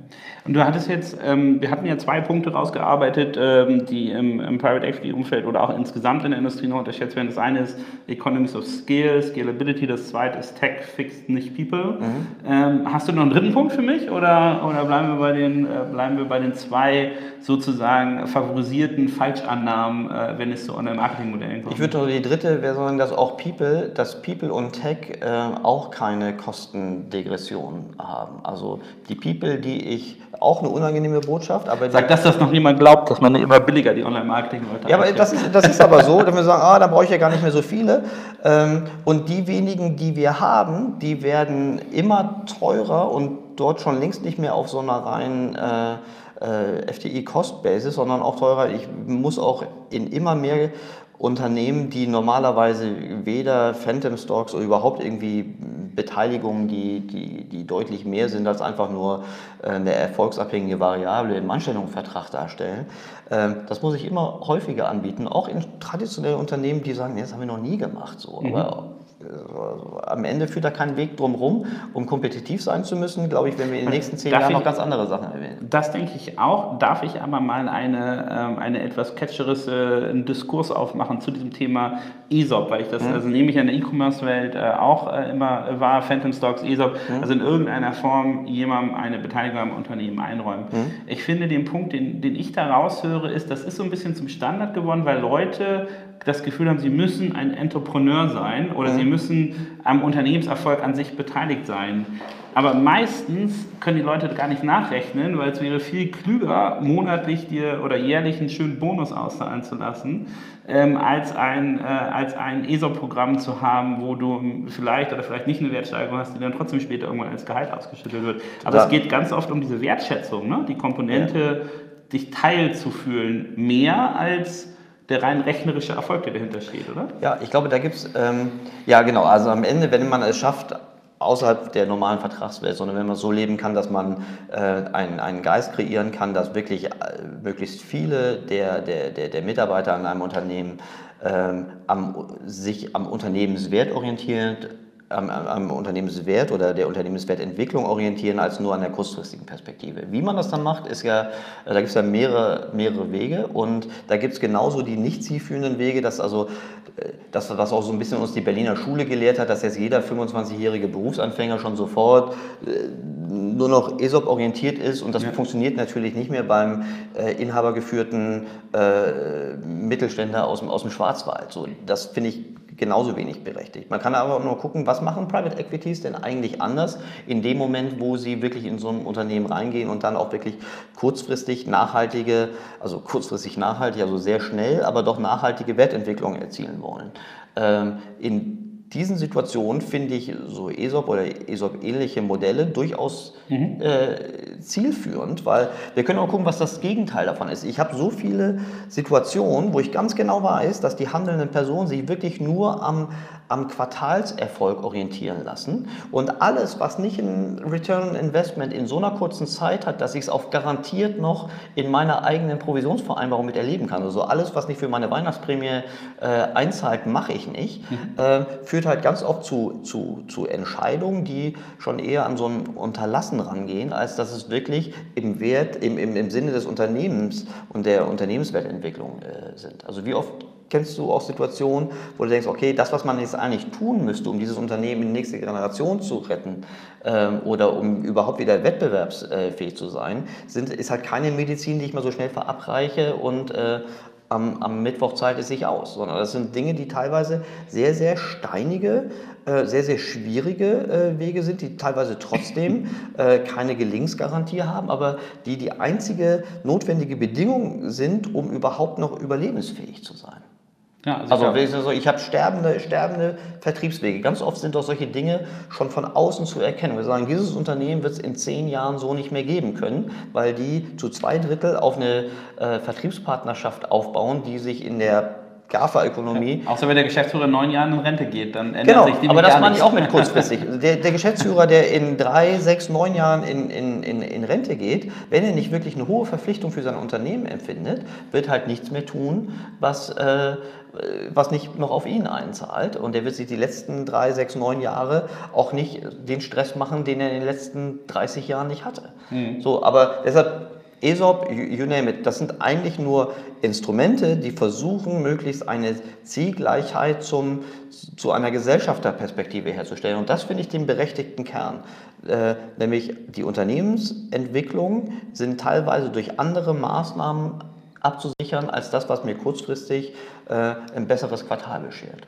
Und du hattest jetzt, ähm, wir hatten ja zwei Punkte rausgearbeitet, ähm, die im, im Private Equity Umfeld oder auch insgesamt in der Industrie noch unterschätzt werden. Das eine ist Economies of Scale, Scalability, das zweite ist Tech, Fixed, nicht People. Mhm. Ähm, hast du noch einen dritten Punkt für mich oder, oder bleiben, wir bei den, äh, bleiben wir bei den zwei sozusagen favorisierten Falschannahmen, äh, wenn es zu Online-Marketing-Modellen kommt? Ich würde die dritte wäre sagen, dass auch People, dass People und Tech äh, auch keine Kostendegression haben. Also die People, die ich auch eine unangenehme Botschaft. Aber Sag das, dass noch niemand glaubt, dass man immer billiger die Online-Marketing-Leute Ja, aber das ist, das ist aber so, dass wir sagen, ah, da brauche ich ja gar nicht mehr so viele. Ähm, und die wenigen, die wir haben, die werden immer teurer und dort schon längst nicht mehr auf so einer reinen äh, äh, FTI-Cost-Basis, sondern auch teurer. Ich muss auch in immer mehr Unternehmen, die normalerweise weder Phantom Stocks oder überhaupt irgendwie Beteiligungen, die, die, die deutlich mehr sind als einfach nur äh, eine erfolgsabhängige Variable im Anstellungsvertrag darstellen. Ähm, das muss ich immer häufiger anbieten, auch in traditionellen Unternehmen, die sagen, nee, das haben wir noch nie gemacht. So. Mhm. Aber am Ende führt da kein Weg drum rum, um kompetitiv sein zu müssen, glaube ich, wenn wir in den nächsten zehn Jahren ich, noch ganz andere Sachen erwähnen. Das denke ich auch. Darf ich aber mal eine, ähm, eine etwas catcheres äh, Diskurs aufmachen zu diesem Thema ESOP, weil ich das, mhm. also nehme ich in der E-Commerce-Welt äh, auch immer wahr, Phantom Stocks, ESOP, mhm. also in irgendeiner Form jemandem eine Beteiligung am Unternehmen einräumen. Mhm. Ich finde den Punkt, den, den ich da raushöre, ist, das ist so ein bisschen zum Standard geworden, weil Leute das Gefühl haben, sie müssen ein Entrepreneur sein oder mhm. sie müssen am Unternehmenserfolg an sich beteiligt sein. Aber meistens können die Leute gar nicht nachrechnen, weil es wäre viel klüger, monatlich dir oder jährlich einen schönen Bonus auszahlen zu lassen, ähm, als ein, äh, als ein ESOP-Programm zu haben, wo du vielleicht oder vielleicht nicht eine Wertsteigerung hast, die dann trotzdem später irgendwann als Gehalt ausgeschüttet wird. Aber es geht ganz oft um diese Wertschätzung, ne? die Komponente, ja. dich teilzufühlen, mehr als der rein rechnerische Erfolg, der dahinter steht, oder? Ja, ich glaube, da gibt es, ähm, ja genau, also am Ende, wenn man es schafft, außerhalb der normalen Vertragswelt, sondern wenn man so leben kann, dass man äh, einen, einen Geist kreieren kann, dass wirklich äh, möglichst viele der, der, der, der Mitarbeiter an einem Unternehmen ähm, am, sich am Unternehmenswert orientieren, am, am, Unternehmenswert oder der Unternehmenswertentwicklung orientieren als nur an der kurzfristigen Perspektive. Wie man das dann macht, ist ja, da gibt es ja mehrere, mehrere Wege und da gibt es genauso die nicht zielführenden Wege, dass also das, was auch so ein bisschen uns die Berliner Schule gelehrt hat, dass jetzt jeder 25-jährige Berufsanfänger schon sofort äh, nur noch ESOP orientiert ist und das ja. funktioniert natürlich nicht mehr beim äh, inhabergeführten äh, Mittelständler aus dem, aus dem Schwarzwald. So, das finde ich genauso wenig berechtigt. Man kann aber auch nur gucken, was machen Private Equities denn eigentlich anders in dem Moment, wo sie wirklich in so ein Unternehmen reingehen und dann auch wirklich kurzfristig nachhaltige, also kurzfristig nachhaltig, also sehr schnell, aber doch nachhaltige Wertentwicklung erzielen wollen. Ähm, in diesen Situationen finde ich so ESOP oder ESOP-ähnliche Modelle durchaus mhm. äh, zielführend, weil wir können auch gucken, was das Gegenteil davon ist. Ich habe so viele Situationen, wo ich ganz genau weiß, dass die handelnden Personen sich wirklich nur am, am Quartalserfolg orientieren lassen und alles, was nicht ein Return on Investment in so einer kurzen Zeit hat, dass ich es auch garantiert noch in meiner eigenen Provisionsvereinbarung mit erleben kann. Also alles, was nicht für meine Weihnachtsprämie äh, einzahlt, mache ich nicht, mhm. äh, führt halt ganz oft zu, zu, zu Entscheidungen, die schon eher an so ein Unterlassen rangehen, als dass es wirklich im Wert, im, im, im Sinne des Unternehmens und der Unternehmenswertentwicklung äh, sind. Also wie oft kennst du auch Situationen, wo du denkst, okay, das, was man jetzt eigentlich tun müsste, um dieses Unternehmen in die nächste Generation zu retten ähm, oder um überhaupt wieder wettbewerbsfähig zu sein, sind, ist halt keine Medizin, die ich mal so schnell verabreiche und äh, am, am, Mittwoch zahlt es sich aus, sondern das sind Dinge, die teilweise sehr, sehr steinige, äh, sehr, sehr schwierige äh, Wege sind, die teilweise trotzdem äh, keine Gelingensgarantie haben, aber die die einzige notwendige Bedingung sind, um überhaupt noch überlebensfähig zu sein. Ja, also, also ich, also ich habe sterbende, sterbende Vertriebswege. Ganz oft sind doch solche Dinge schon von außen zu erkennen. Wir sagen, dieses Unternehmen wird es in zehn Jahren so nicht mehr geben können, weil die zu zwei Drittel auf eine äh, Vertriebspartnerschaft aufbauen, die sich in der GAFA-Ökonomie. Außer wenn der Geschäftsführer in neun Jahren in Rente geht, dann ändert genau, sich die aber das meine ich auch mit kurzfristig. (laughs) Der, der, Geschäftsführer, der in drei, sechs, neun Jahren in, in, in, in Rente geht, wenn er nicht wirklich eine hohe Verpflichtung für sein Unternehmen empfindet, wird halt nichts mehr tun, was, äh, was nicht noch auf ihn einzahlt. Und er wird sich die letzten drei, sechs, neun Jahre auch nicht den Stress machen, den er in den letzten 30 Jahren nicht hatte. Mhm. So, aber deshalb ESOP, you name it, das sind eigentlich nur Instrumente, die versuchen, möglichst eine Zielgleichheit zum, zu einer Gesellschafterperspektive herzustellen. Und das finde ich den berechtigten Kern. Äh, nämlich die Unternehmensentwicklung sind teilweise durch andere Maßnahmen abzusichern, als das, was mir kurzfristig äh, ein besseres Quartal beschert.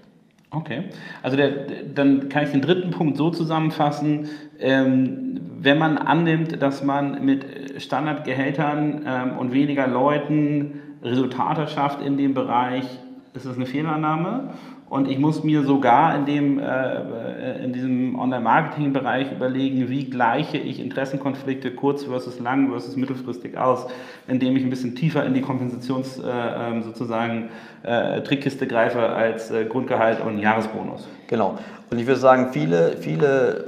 Okay, also der, dann kann ich den dritten Punkt so zusammenfassen, ähm, wenn man annimmt, dass man mit Standardgehältern ähm, und weniger Leuten Resultate schafft in dem Bereich, ist das eine Fehlannahme. Und ich muss mir sogar in, dem, äh, in diesem Online-Marketing-Bereich überlegen, wie gleiche ich Interessenkonflikte kurz- versus lang- versus mittelfristig aus, indem ich ein bisschen tiefer in die Kompensations- äh, ähm, sozusagen äh, Trickkiste greife als äh, Grundgehalt und Jahresbonus. Genau. Und ich würde sagen, viele, viele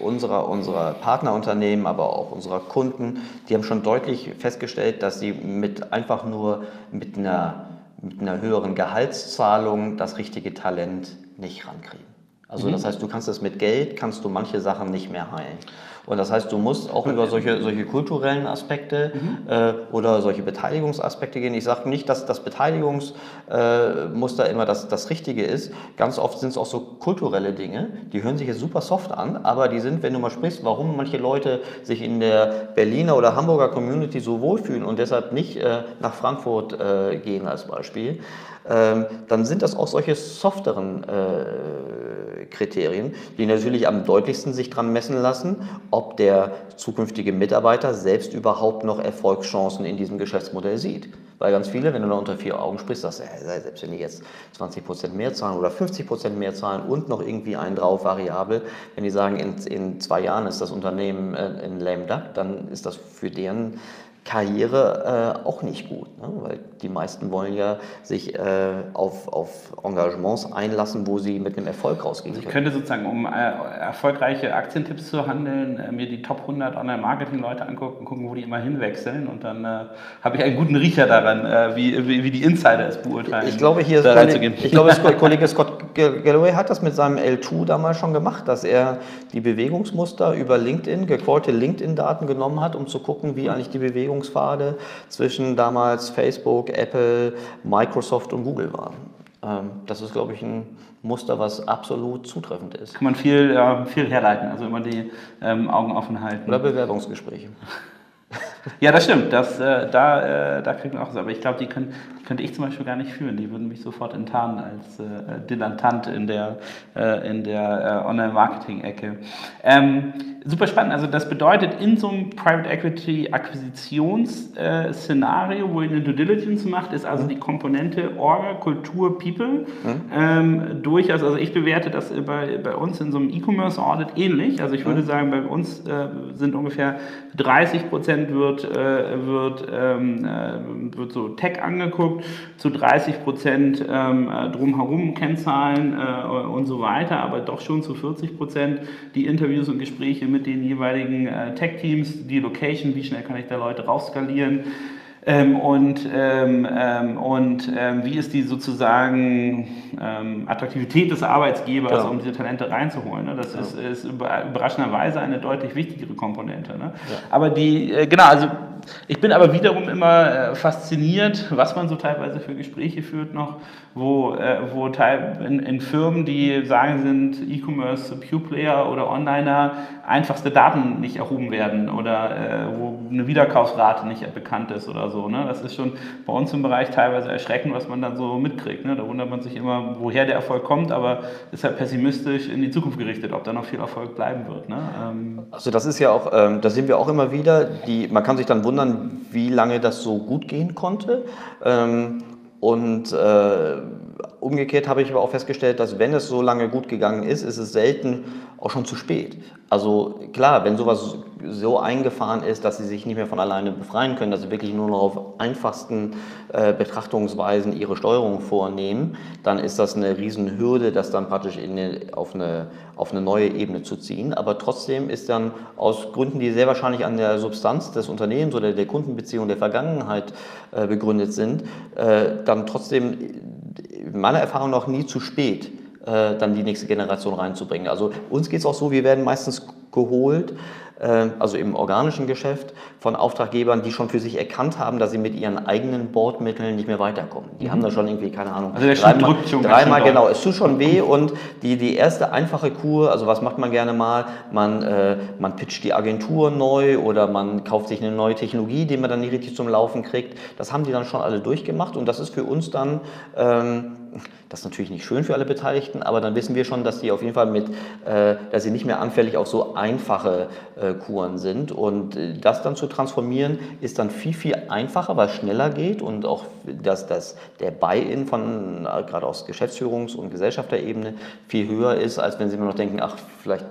unserer, unserer Partnerunternehmen, aber auch unserer Kunden, die haben schon deutlich festgestellt, dass sie mit einfach nur mit einer, mit einer höheren Gehaltszahlung das richtige Talent nicht rankriegen. Also mhm. das heißt, du kannst es mit Geld, kannst du manche Sachen nicht mehr heilen. Und das heißt, du musst auch über solche, solche kulturellen Aspekte mhm. äh, oder solche Beteiligungsaspekte gehen. Ich sage nicht, dass das Beteiligungsmuster äh, immer das, das Richtige ist. Ganz oft sind es auch so kulturelle Dinge, die hören sich jetzt super soft an, aber die sind, wenn du mal sprichst, warum manche Leute sich in der Berliner oder Hamburger Community so wohlfühlen und deshalb nicht äh, nach Frankfurt äh, gehen als Beispiel, ähm, dann sind das auch solche softeren äh, Kriterien, die natürlich am deutlichsten sich dran messen lassen, ob der zukünftige Mitarbeiter selbst überhaupt noch Erfolgschancen in diesem Geschäftsmodell sieht. Weil ganz viele, wenn du da unter vier Augen sprichst, sagst du, ja, selbst wenn die jetzt 20% mehr zahlen oder 50% mehr zahlen und noch irgendwie einen drauf variabel, wenn die sagen, in, in zwei Jahren ist das Unternehmen äh, in lame duck, dann ist das für deren Karriere äh, auch nicht gut, ne? weil die meisten wollen ja sich äh, auf, auf Engagements einlassen, wo sie mit einem Erfolg rausgehen also ich könnte sozusagen, um äh, erfolgreiche Aktientipps zu handeln, äh, mir die Top 100 Online-Marketing-Leute angucken, gucken, wo die immer hinwechseln und dann äh, habe ich einen guten Riecher daran, äh, wie, wie, wie, die Insider es beurteilen. Ich glaube, hier ist Kollege, ich glaube, Kollege Scott Galloway hat das mit seinem L2 damals schon gemacht, dass er die Bewegungsmuster über LinkedIn, gecallte LinkedIn-Daten genommen hat, um zu gucken, wie eigentlich die Bewegungspfade zwischen damals Facebook, Apple, Microsoft und Google waren. Ähm, das ist, glaube ich, ein Muster, was absolut zutreffend ist. Kann man viel, ja, viel herleiten, also immer die ähm, Augen offen halten. Oder Bewerbungsgespräche. Ja, das stimmt. Das, äh, da, äh, da kriegt man auch so. Aber ich glaube, die, die könnte ich zum Beispiel gar nicht führen. Die würden mich sofort enttarnen als äh, Dilettant in der, äh, in der äh, Online-Marketing-Ecke. Ähm, super spannend. Also das bedeutet, in so einem Private Equity Akquisitions-Szenario, wo ihr eine Due Diligence macht, ist also mhm. die Komponente Orga, Kultur, People mhm. ähm, durchaus, also ich bewerte das bei, bei uns in so einem E-Commerce Audit ähnlich. Also ich würde mhm. sagen, bei uns äh, sind ungefähr 30 Prozent wird, äh, wird, ähm, äh, wird so Tech angeguckt, zu 30 Prozent ähm, äh, drumherum Kennzahlen äh, und so weiter, aber doch schon zu 40 Prozent die Interviews und Gespräche mit den jeweiligen äh, Tech-Teams, die Location, wie schnell kann ich da Leute rausskalieren. Ähm, und ähm, ähm, und ähm, wie ist die sozusagen ähm, Attraktivität des Arbeitsgebers, ja. um diese Talente reinzuholen? Ne? Das ja. ist, ist, überraschenderweise eine deutlich wichtigere Komponente. Ne? Ja. Aber die, äh, genau, also ich bin aber wiederum immer äh, fasziniert, was man so teilweise für Gespräche führt noch, wo, äh, wo teil, in, in, Firmen, die sagen, sind E-Commerce Pure Player oder Onliner, einfachste Daten nicht erhoben werden oder äh, wo eine Wiederkaufsrate nicht bekannt ist oder so. Ne? Das ist schon bei uns im Bereich teilweise erschreckend, was man dann so mitkriegt. Ne? Da wundert man sich immer, woher der Erfolg kommt, aber ist halt pessimistisch in die Zukunft gerichtet, ob da noch viel Erfolg bleiben wird. Ne? Ähm also das ist ja auch, ähm, da sehen wir auch immer wieder, die, man kann sich dann wundern, wundern, wie lange das so gut gehen konnte. Ähm, und äh, umgekehrt habe ich aber auch festgestellt, dass wenn es so lange gut gegangen ist, ist es selten auch schon zu spät. Also klar, wenn sowas so eingefahren ist, dass sie sich nicht mehr von alleine befreien können, dass sie wirklich nur noch auf einfachsten äh, Betrachtungsweisen ihre Steuerung vornehmen, dann ist das eine Riesenhürde, das dann praktisch eine, auf, eine, auf eine neue Ebene zu ziehen. Aber trotzdem ist dann aus Gründen, die sehr wahrscheinlich an der Substanz des Unternehmens oder der Kundenbeziehung der Vergangenheit äh, begründet sind, äh, dann trotzdem meiner Erfahrung noch nie zu spät äh, dann die nächste Generation reinzubringen. Also uns geht es auch so, wir werden meistens geholt, also im organischen Geschäft, von Auftraggebern, die schon für sich erkannt haben, dass sie mit ihren eigenen Bordmitteln nicht mehr weiterkommen. Die mhm. haben da schon irgendwie, keine Ahnung, also dreimal, dreimal genau, es tut schon weh und die, die erste einfache Kur, also was macht man gerne mal? Man, äh, man pitcht die Agentur neu oder man kauft sich eine neue Technologie, die man dann nicht richtig zum Laufen kriegt. Das haben die dann schon alle durchgemacht und das ist für uns dann... Ähm, das ist natürlich nicht schön für alle Beteiligten, aber dann wissen wir schon, dass die auf jeden Fall mit, äh, dass sie nicht mehr anfällig auf so einfache äh, Kuren sind. Und äh, das dann zu transformieren, ist dann viel, viel einfacher, weil es schneller geht und auch dass, dass der Buy-in von äh, gerade aus Geschäftsführungs- und Gesellschafterebene viel höher ist, als wenn sie immer noch denken, ach, vielleicht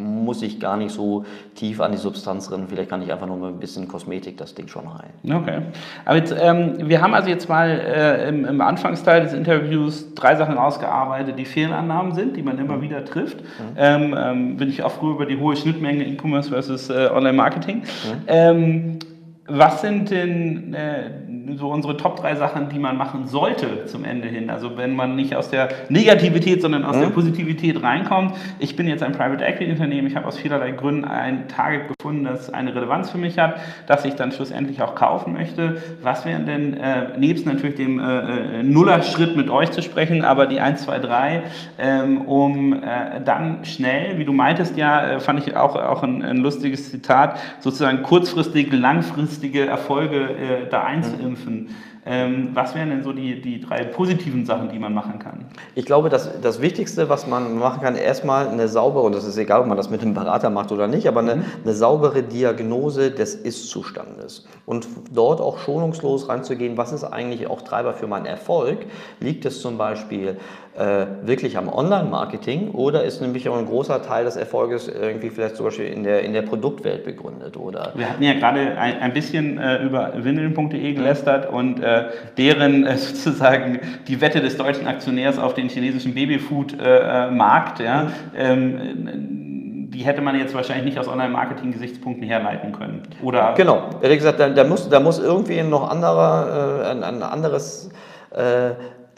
muss ich gar nicht so tief an die Substanz rennen. Vielleicht kann ich einfach nur mit ein bisschen Kosmetik das Ding schon rein. Okay. Aber jetzt, ähm, wir haben also jetzt mal äh, im, im, Anfangsteil des Interviews drei Sachen ausgearbeitet, die Fehlannahmen sind, die man immer mhm. wieder trifft. Mhm. Ähm, ähm, bin ich auch früher über die hohe Schnittmenge E-Commerce versus äh, Online-Marketing. Mhm. Ähm, was sind denn äh, so unsere Top drei Sachen, die man machen sollte zum Ende hin. Also wenn man nicht aus der Negativität, sondern aus mhm. der Positivität reinkommt. Ich bin jetzt ein Private Equity Unternehmen. Ich habe aus vielerlei Gründen ein Target gefunden, das eine Relevanz für mich hat, das ich dann schlussendlich auch kaufen möchte. Was wären denn, äh, nebst natürlich dem äh, äh Nuller-Schritt mit euch zu sprechen, aber die 1, 2, 3, ähm, um äh, dann schnell, wie du meintest ja, äh, fand ich auch, auch ein, ein, lustiges Zitat, sozusagen kurzfristig, langfristige Erfolge äh, da einzuimpfen. Mhm dürfen Ähm, was wären denn so die, die drei positiven Sachen, die man machen kann? Ich glaube, dass das Wichtigste, was man machen kann, erstmal eine saubere, und das ist egal, ob man das mit einem Berater macht oder nicht, aber eine, mhm. eine saubere Diagnose des Ist-Zustandes. Und dort auch schonungslos reinzugehen, was ist eigentlich auch Treiber für meinen Erfolg? Liegt es zum Beispiel äh, wirklich am Online-Marketing oder ist nämlich auch ein großer Teil des Erfolges irgendwie vielleicht zum Beispiel in der, in der Produktwelt begründet? Oder? Wir hatten ja gerade ein, ein bisschen äh, über windeln.de gelästert und äh, deren äh, (laughs) sozusagen die Wette des deutschen Aktionärs auf den chinesischen Babyfood-Markt, ja, ähm, die hätte man jetzt wahrscheinlich nicht aus Online-Marketing-Gesichtspunkten herleiten können. Oder genau, ehrlich gesagt, da, da, muss, da muss irgendwie noch anderer, äh, ein, ein anderes äh,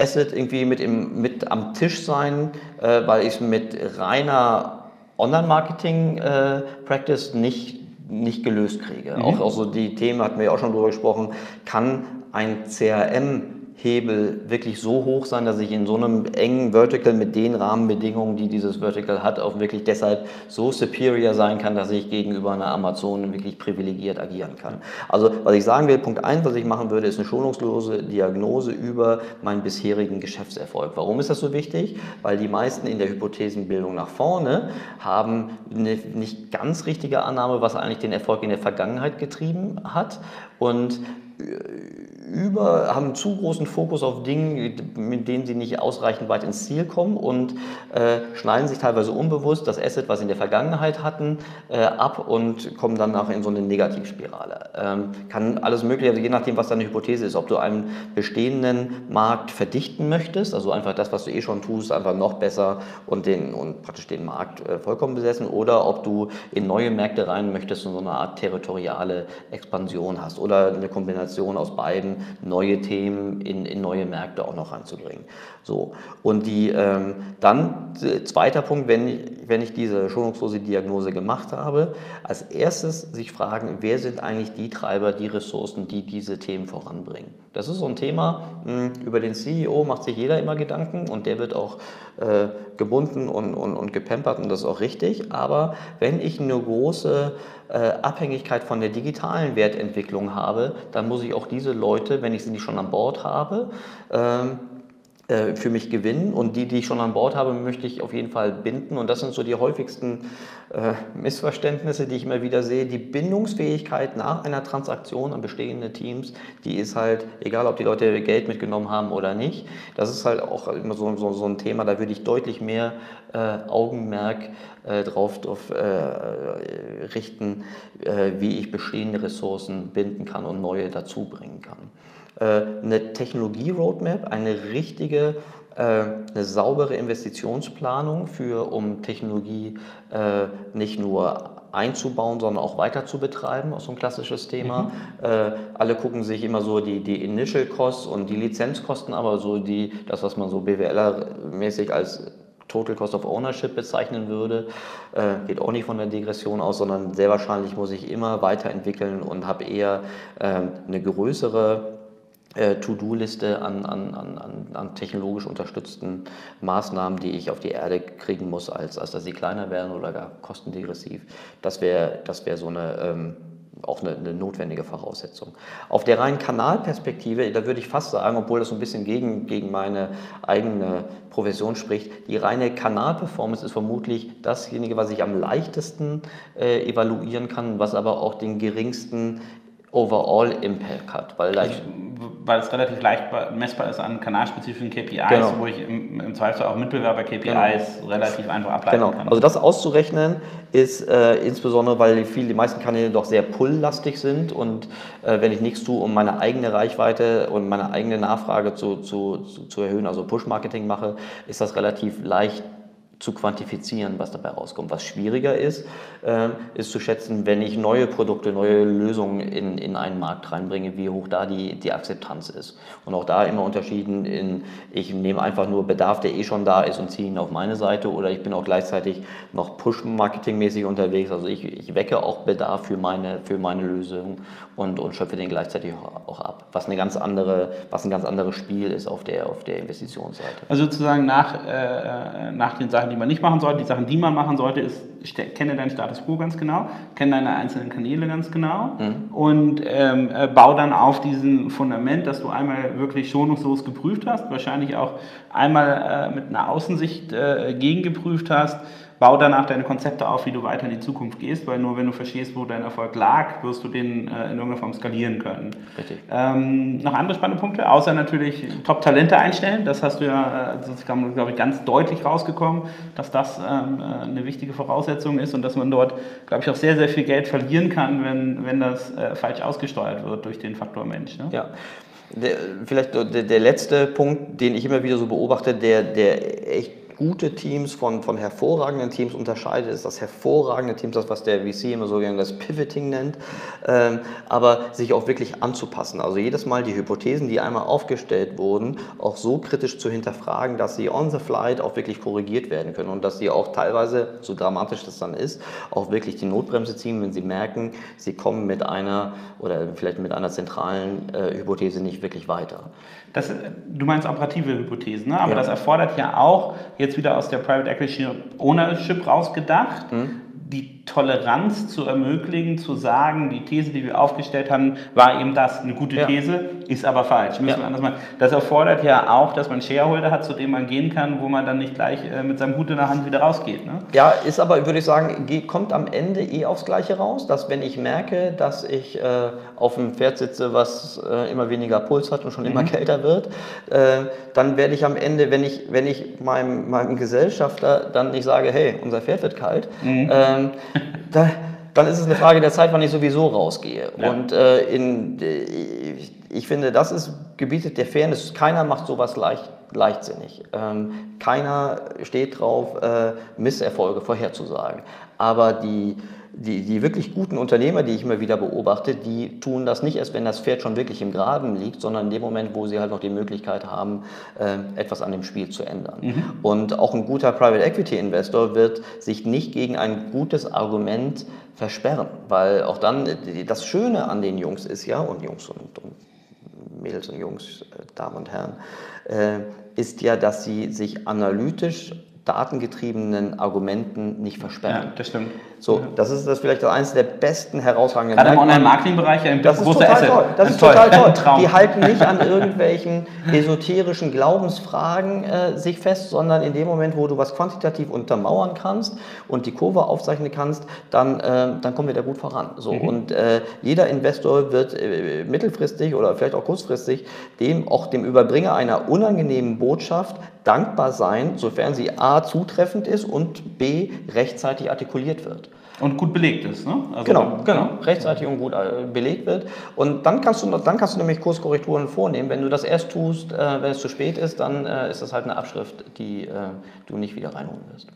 Asset irgendwie mit, im, mit am Tisch sein, äh, weil ich mit reiner Online-Marketing-Practice äh, nicht, nicht gelöst kriege. Mhm. Auch, auch so die Themen hatten wir ja auch schon drüber gesprochen, kann ein CRM Hebel wirklich so hoch sein, dass ich in so einem engen Vertical mit den Rahmenbedingungen, die dieses Vertical hat, auch wirklich deshalb so superior sein kann, dass ich gegenüber einer Amazon wirklich privilegiert agieren kann. Also was ich sagen will, Punkt 1, was ich machen würde, ist eine schonungslose Diagnose über meinen bisherigen Geschäftserfolg. Warum ist das so wichtig? Weil die meisten in der Hypothesenbildung nach vorne haben eine nicht ganz richtige Annahme, was eigentlich den Erfolg in der Vergangenheit getrieben hat und über, haben zu großen Fokus auf Dinge, mit denen sie nicht ausreichend weit ins Ziel kommen und äh, schneiden sich teilweise unbewusst das Asset, was sie in der Vergangenheit hatten, äh, ab und kommen dann nachher in so eine Negativspirale. Ähm, kann alles mögliche, also je nachdem, was deine Hypothese ist, ob du einen bestehenden Markt verdichten möchtest, also einfach das, was du eh schon tust, einfach noch besser und, den, und praktisch den Markt äh, vollkommen besetzen, oder ob du in neue Märkte rein möchtest und so eine Art territoriale Expansion hast oder eine Kombination aus beiden neue Themen in, in neue Märkte auch noch reinzubringen. So. Und die, ähm, dann, äh, zweiter Punkt, wenn ich, wenn ich diese schonungslose Diagnose gemacht habe, als erstes sich fragen, wer sind eigentlich die Treiber, die Ressourcen, die diese Themen voranbringen. Das ist so ein Thema, mh, hm, über den CEO macht sich jeder immer Gedanken und der wird auch äh, gebunden und, und, und gepampert und das ist auch richtig. Aber wenn ich eine große äh, Abhängigkeit von der digitalen Wertentwicklung habe, dann muss ich auch diese Leute, wenn ich sie nicht schon an Bord habe, ähm, äh, für mich gewinnen und die, die ich schon an Bord habe, möchte ich auf jeden Fall binden und das sind so die häufigsten äh, Missverständnisse, die ich immer wieder sehe. Die Bindungsfähigkeit nach einer Transaktion an bestehende Teams, die ist halt, egal ob die Leute Geld mitgenommen haben oder nicht, das ist halt auch immer so, so, so ein Thema, da würde ich deutlich mehr äh, Augenmerk äh, drauf, drauf äh, richten, wie ich bestehende Ressourcen binden kann und neue dazu bringen kann. Äh, eine Technologie-Roadmap, eine richtige, äh, eine saubere Investitionsplanung für, um Technologie äh, nicht nur einzubauen, sondern auch weiter zu betreiben, auch so ein klassisches Thema. Mhm. Äh, alle gucken sich immer so die, die Initial Costs und die Lizenzkosten, aber so die, das, was man so BWLer-mäßig als Total Cost of Ownership bezeichnen würde, äh, geht auch nicht von der Degression aus, sondern sehr wahrscheinlich muss ich immer weiterentwickeln und habe eher äh, eine größere To-Do-Liste an, an, an, an technologisch unterstützten Maßnahmen, die ich auf die Erde kriegen muss, als, als dass sie kleiner werden oder gar kostendegressiv. Das wäre das wär so eine, ähm, auch eine, eine, notwendige Voraussetzung. Auf der reinen Kanalperspektive, da würde ich fast sagen, obwohl das so ein bisschen gegen, gegen meine eigene Profession spricht, die reine Kanalperformance ist vermutlich dasjenige, was ich am leichtesten äh, evaluieren kann, was aber auch den geringsten Overall Impact hat. Weil, leicht, weil es relativ leicht messbar ist an kanalspezifischen KPIs, genau. wo ich im, im Zweifel auch Mitbewerber-KPIs genau. relativ einfach ableiten genau. kann. Also das auszurechnen ist äh, insbesondere, weil die, die meisten Kanäle doch sehr pull-lastig sind und äh, wenn ich nichts tue, um meine eigene Reichweite und meine eigene Nachfrage zu, zu, zu, zu erhöhen, also Push-Marketing mache, ist das relativ leicht zu quantifizieren, was dabei rauskommt. Was schwieriger ist, äh, ist zu schätzen, wenn ich neue Produkte, neue Lösungen in, in einen Markt reinbringe, wie hoch da die, die Akzeptanz ist. Und auch da immer unterschieden in, ich nehme einfach nur Bedarf, der eh schon da ist und ziehe ihn auf meine Seite oder ich bin auch gleichzeitig noch Push-Marketing-mäßig unterwegs. Also ich, ich wecke auch Bedarf für meine, für meine Lösung und, und schöpfe den gleichzeitig auch ab. Was, eine ganz andere, was ein ganz anderes Spiel ist auf der, auf der Investitionsseite. Also sozusagen nach, äh, nach den Sachen, die man nicht machen sollte. Die Sachen, die man machen sollte, ist, kenne deinen Status Quo ganz genau, kenne deine einzelnen Kanäle ganz genau mhm. und ähm, äh, bau dann auf diesen Fundament, dass du einmal wirklich schonungslos geprüft hast, wahrscheinlich auch einmal äh, mit einer Außensicht äh, gegengeprüft hast, bau danach deine Konzepte auf, wie du weiter in die Zukunft gehst, weil nur wenn du verstehst, wo dein Erfolg lag, wirst du den äh, in irgendeiner Form skalieren können. Richtig. Ähm, noch andere spannende Punkte, außer natürlich Top-Talente einstellen. Das hast du ja, äh, das ist, glaube ich, ganz deutlich rausgekommen, dass das ähm, äh, eine wichtige Voraussetzung ist und dass man dort, glaube ich, auch sehr, sehr viel Geld verlieren kann, wenn, wenn das äh, falsch ausgesteuert wird durch den Faktor Mensch. Ne? Ja. Der, vielleicht der, der, letzte Punkt, den ich immer wieder so beobachte, der, der echt gute Teams von, von hervorragenden Teams unterscheidet, ist das hervorragende Teams, das was der VC immer so gerne das Pivoting nennt, ähm, aber sich auch wirklich anzupassen. Also jedes Mal die Hypothesen, die einmal aufgestellt wurden, auch so kritisch zu hinterfragen, dass sie on the flight auch wirklich korrigiert werden können und dass sie auch teilweise, so dramatisch das dann ist, auch wirklich die Notbremse ziehen, wenn sie merken, sie kommen mit einer oder vielleicht mit einer zentralen äh, Hypothese nicht wirklich weiter. Das, du meinst operative Hypothesen, ne? aber ja. das erfordert ja auch, jetzt wieder aus der Private Equity Ownership rausgedacht, mhm die Toleranz zu ermöglichen, zu sagen, die These, die wir aufgestellt haben, war eben das, eine gute ja. These, ist aber falsch. Müssen ja. wir anders machen. Das erfordert ja auch, dass man Shareholder hat, zu dem man gehen kann, wo man dann nicht gleich äh, mit seinem Hut in der Hand wieder rausgeht. Ne? Ja, ist aber, würde ich sagen, kommt am Ende eh aufs Gleiche raus, dass wenn ich merke, dass ich äh, auf einem Pferd sitze, was äh, immer weniger Puls hat und schon mhm. immer kälter wird, äh, dann werde ich am Ende, wenn ich, wenn ich meinem, meinem Gesellschafter dann nicht sage, hey, unser Pferd wird kalt, mhm. ähm, da, dann ist es eine Frage der Zeit, wann ich sowieso rausgehe. Ja. Und äh, in, äh, ich finde, das ist gebietet der Fairness. Keiner macht sowas leicht, leichtsinnig. Ähm, keiner steht drauf, äh, Misserfolge vorherzusagen. Aber die die, die wirklich guten Unternehmer, die ich immer wieder beobachte, die tun das nicht erst, wenn das Pferd schon wirklich im Graben liegt, sondern in dem Moment, wo sie halt noch die Möglichkeit haben, äh, etwas an dem Spiel zu ändern. Mhm. Und auch ein guter Private Equity Investor wird sich nicht gegen ein gutes Argument versperren, weil auch dann das Schöne an den Jungs ist ja, und Jungs und, und Mädels und Jungs, äh, Damen und Herren, äh, ist ja, dass sie sich analytisch datengetriebenen Argumenten nicht versperren. Ja, das stimmt. So, das ist das vielleicht eines der besten herausragenden Gerade im Online-Marketing-Bereich ein das großer ist total Toll. Das ist toll. total toll. Die halten nicht an irgendwelchen esoterischen Glaubensfragen äh, sich fest, sondern in dem Moment, wo du was quantitativ untermauern kannst und die Kurve aufzeichnen kannst, dann, äh, dann kommen wir da gut voran. So, mhm. Und äh, jeder Investor wird äh, mittelfristig oder vielleicht auch kurzfristig dem auch dem Überbringer einer unangenehmen Botschaft dankbar sein, sofern sie A zutreffend ist und B rechtzeitig artikuliert wird. Und gut belegt ist, ne? Also, genau, genau. Rechtzeitig und gut äh, belegt wird. Und dann kannst du, dann kannst du nämlich Kurskorrekturen vornehmen. Wenn du das erst tust, äh, wenn es zu spät ist, dann äh, ist das halt eine Abschrift, die du nicht wieder reinholen wirst.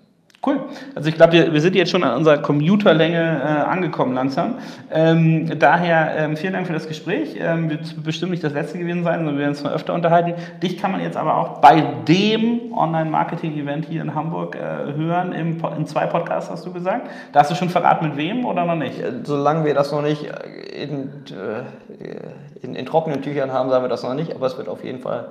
Cool. Also ich glaube, wir, wir sind jetzt schon an unserer Commuterlänge äh, angekommen langsam. Ähm, daher ähm, vielen Dank für das Gespräch. Ähm, wird bestimmt nicht das letzte gewesen sein, sondern wir werden uns noch öfter unterhalten. Dich kann man jetzt aber auch bei dem Online-Marketing-Event hier in Hamburg äh, hören, im, in zwei Podcasts hast du gesagt. Da hast du schon verraten, mit wem oder noch nicht? Solange wir das noch nicht in, äh, in, in, trockenen Tüchern haben, sagen wir das noch nicht, aber es wird auf jeden Fall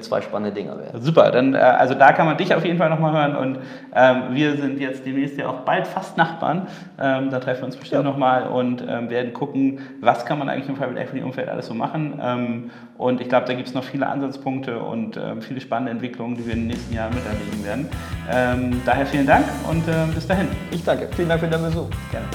zwei spannende Dinge werden. Super, dann äh, also da kann man dich auf jeden Fall nochmal hören und ähm, wir wir sind jetzt demnächst ja auch bald fast Nachbarn. Ähm, da treffen wir uns bestimmt ja. nochmal und ähm, werden gucken, was kann man eigentlich im Private Equity Umfeld alles so machen. Ähm, und ich glaube, da gibt es noch viele Ansatzpunkte und ähm, viele spannende Entwicklungen, die wir in den nächsten Jahren miterleben werden. Ähm, daher vielen Dank und äh, bis dahin. Ich danke. Vielen Dank für den Besuch. Gerne.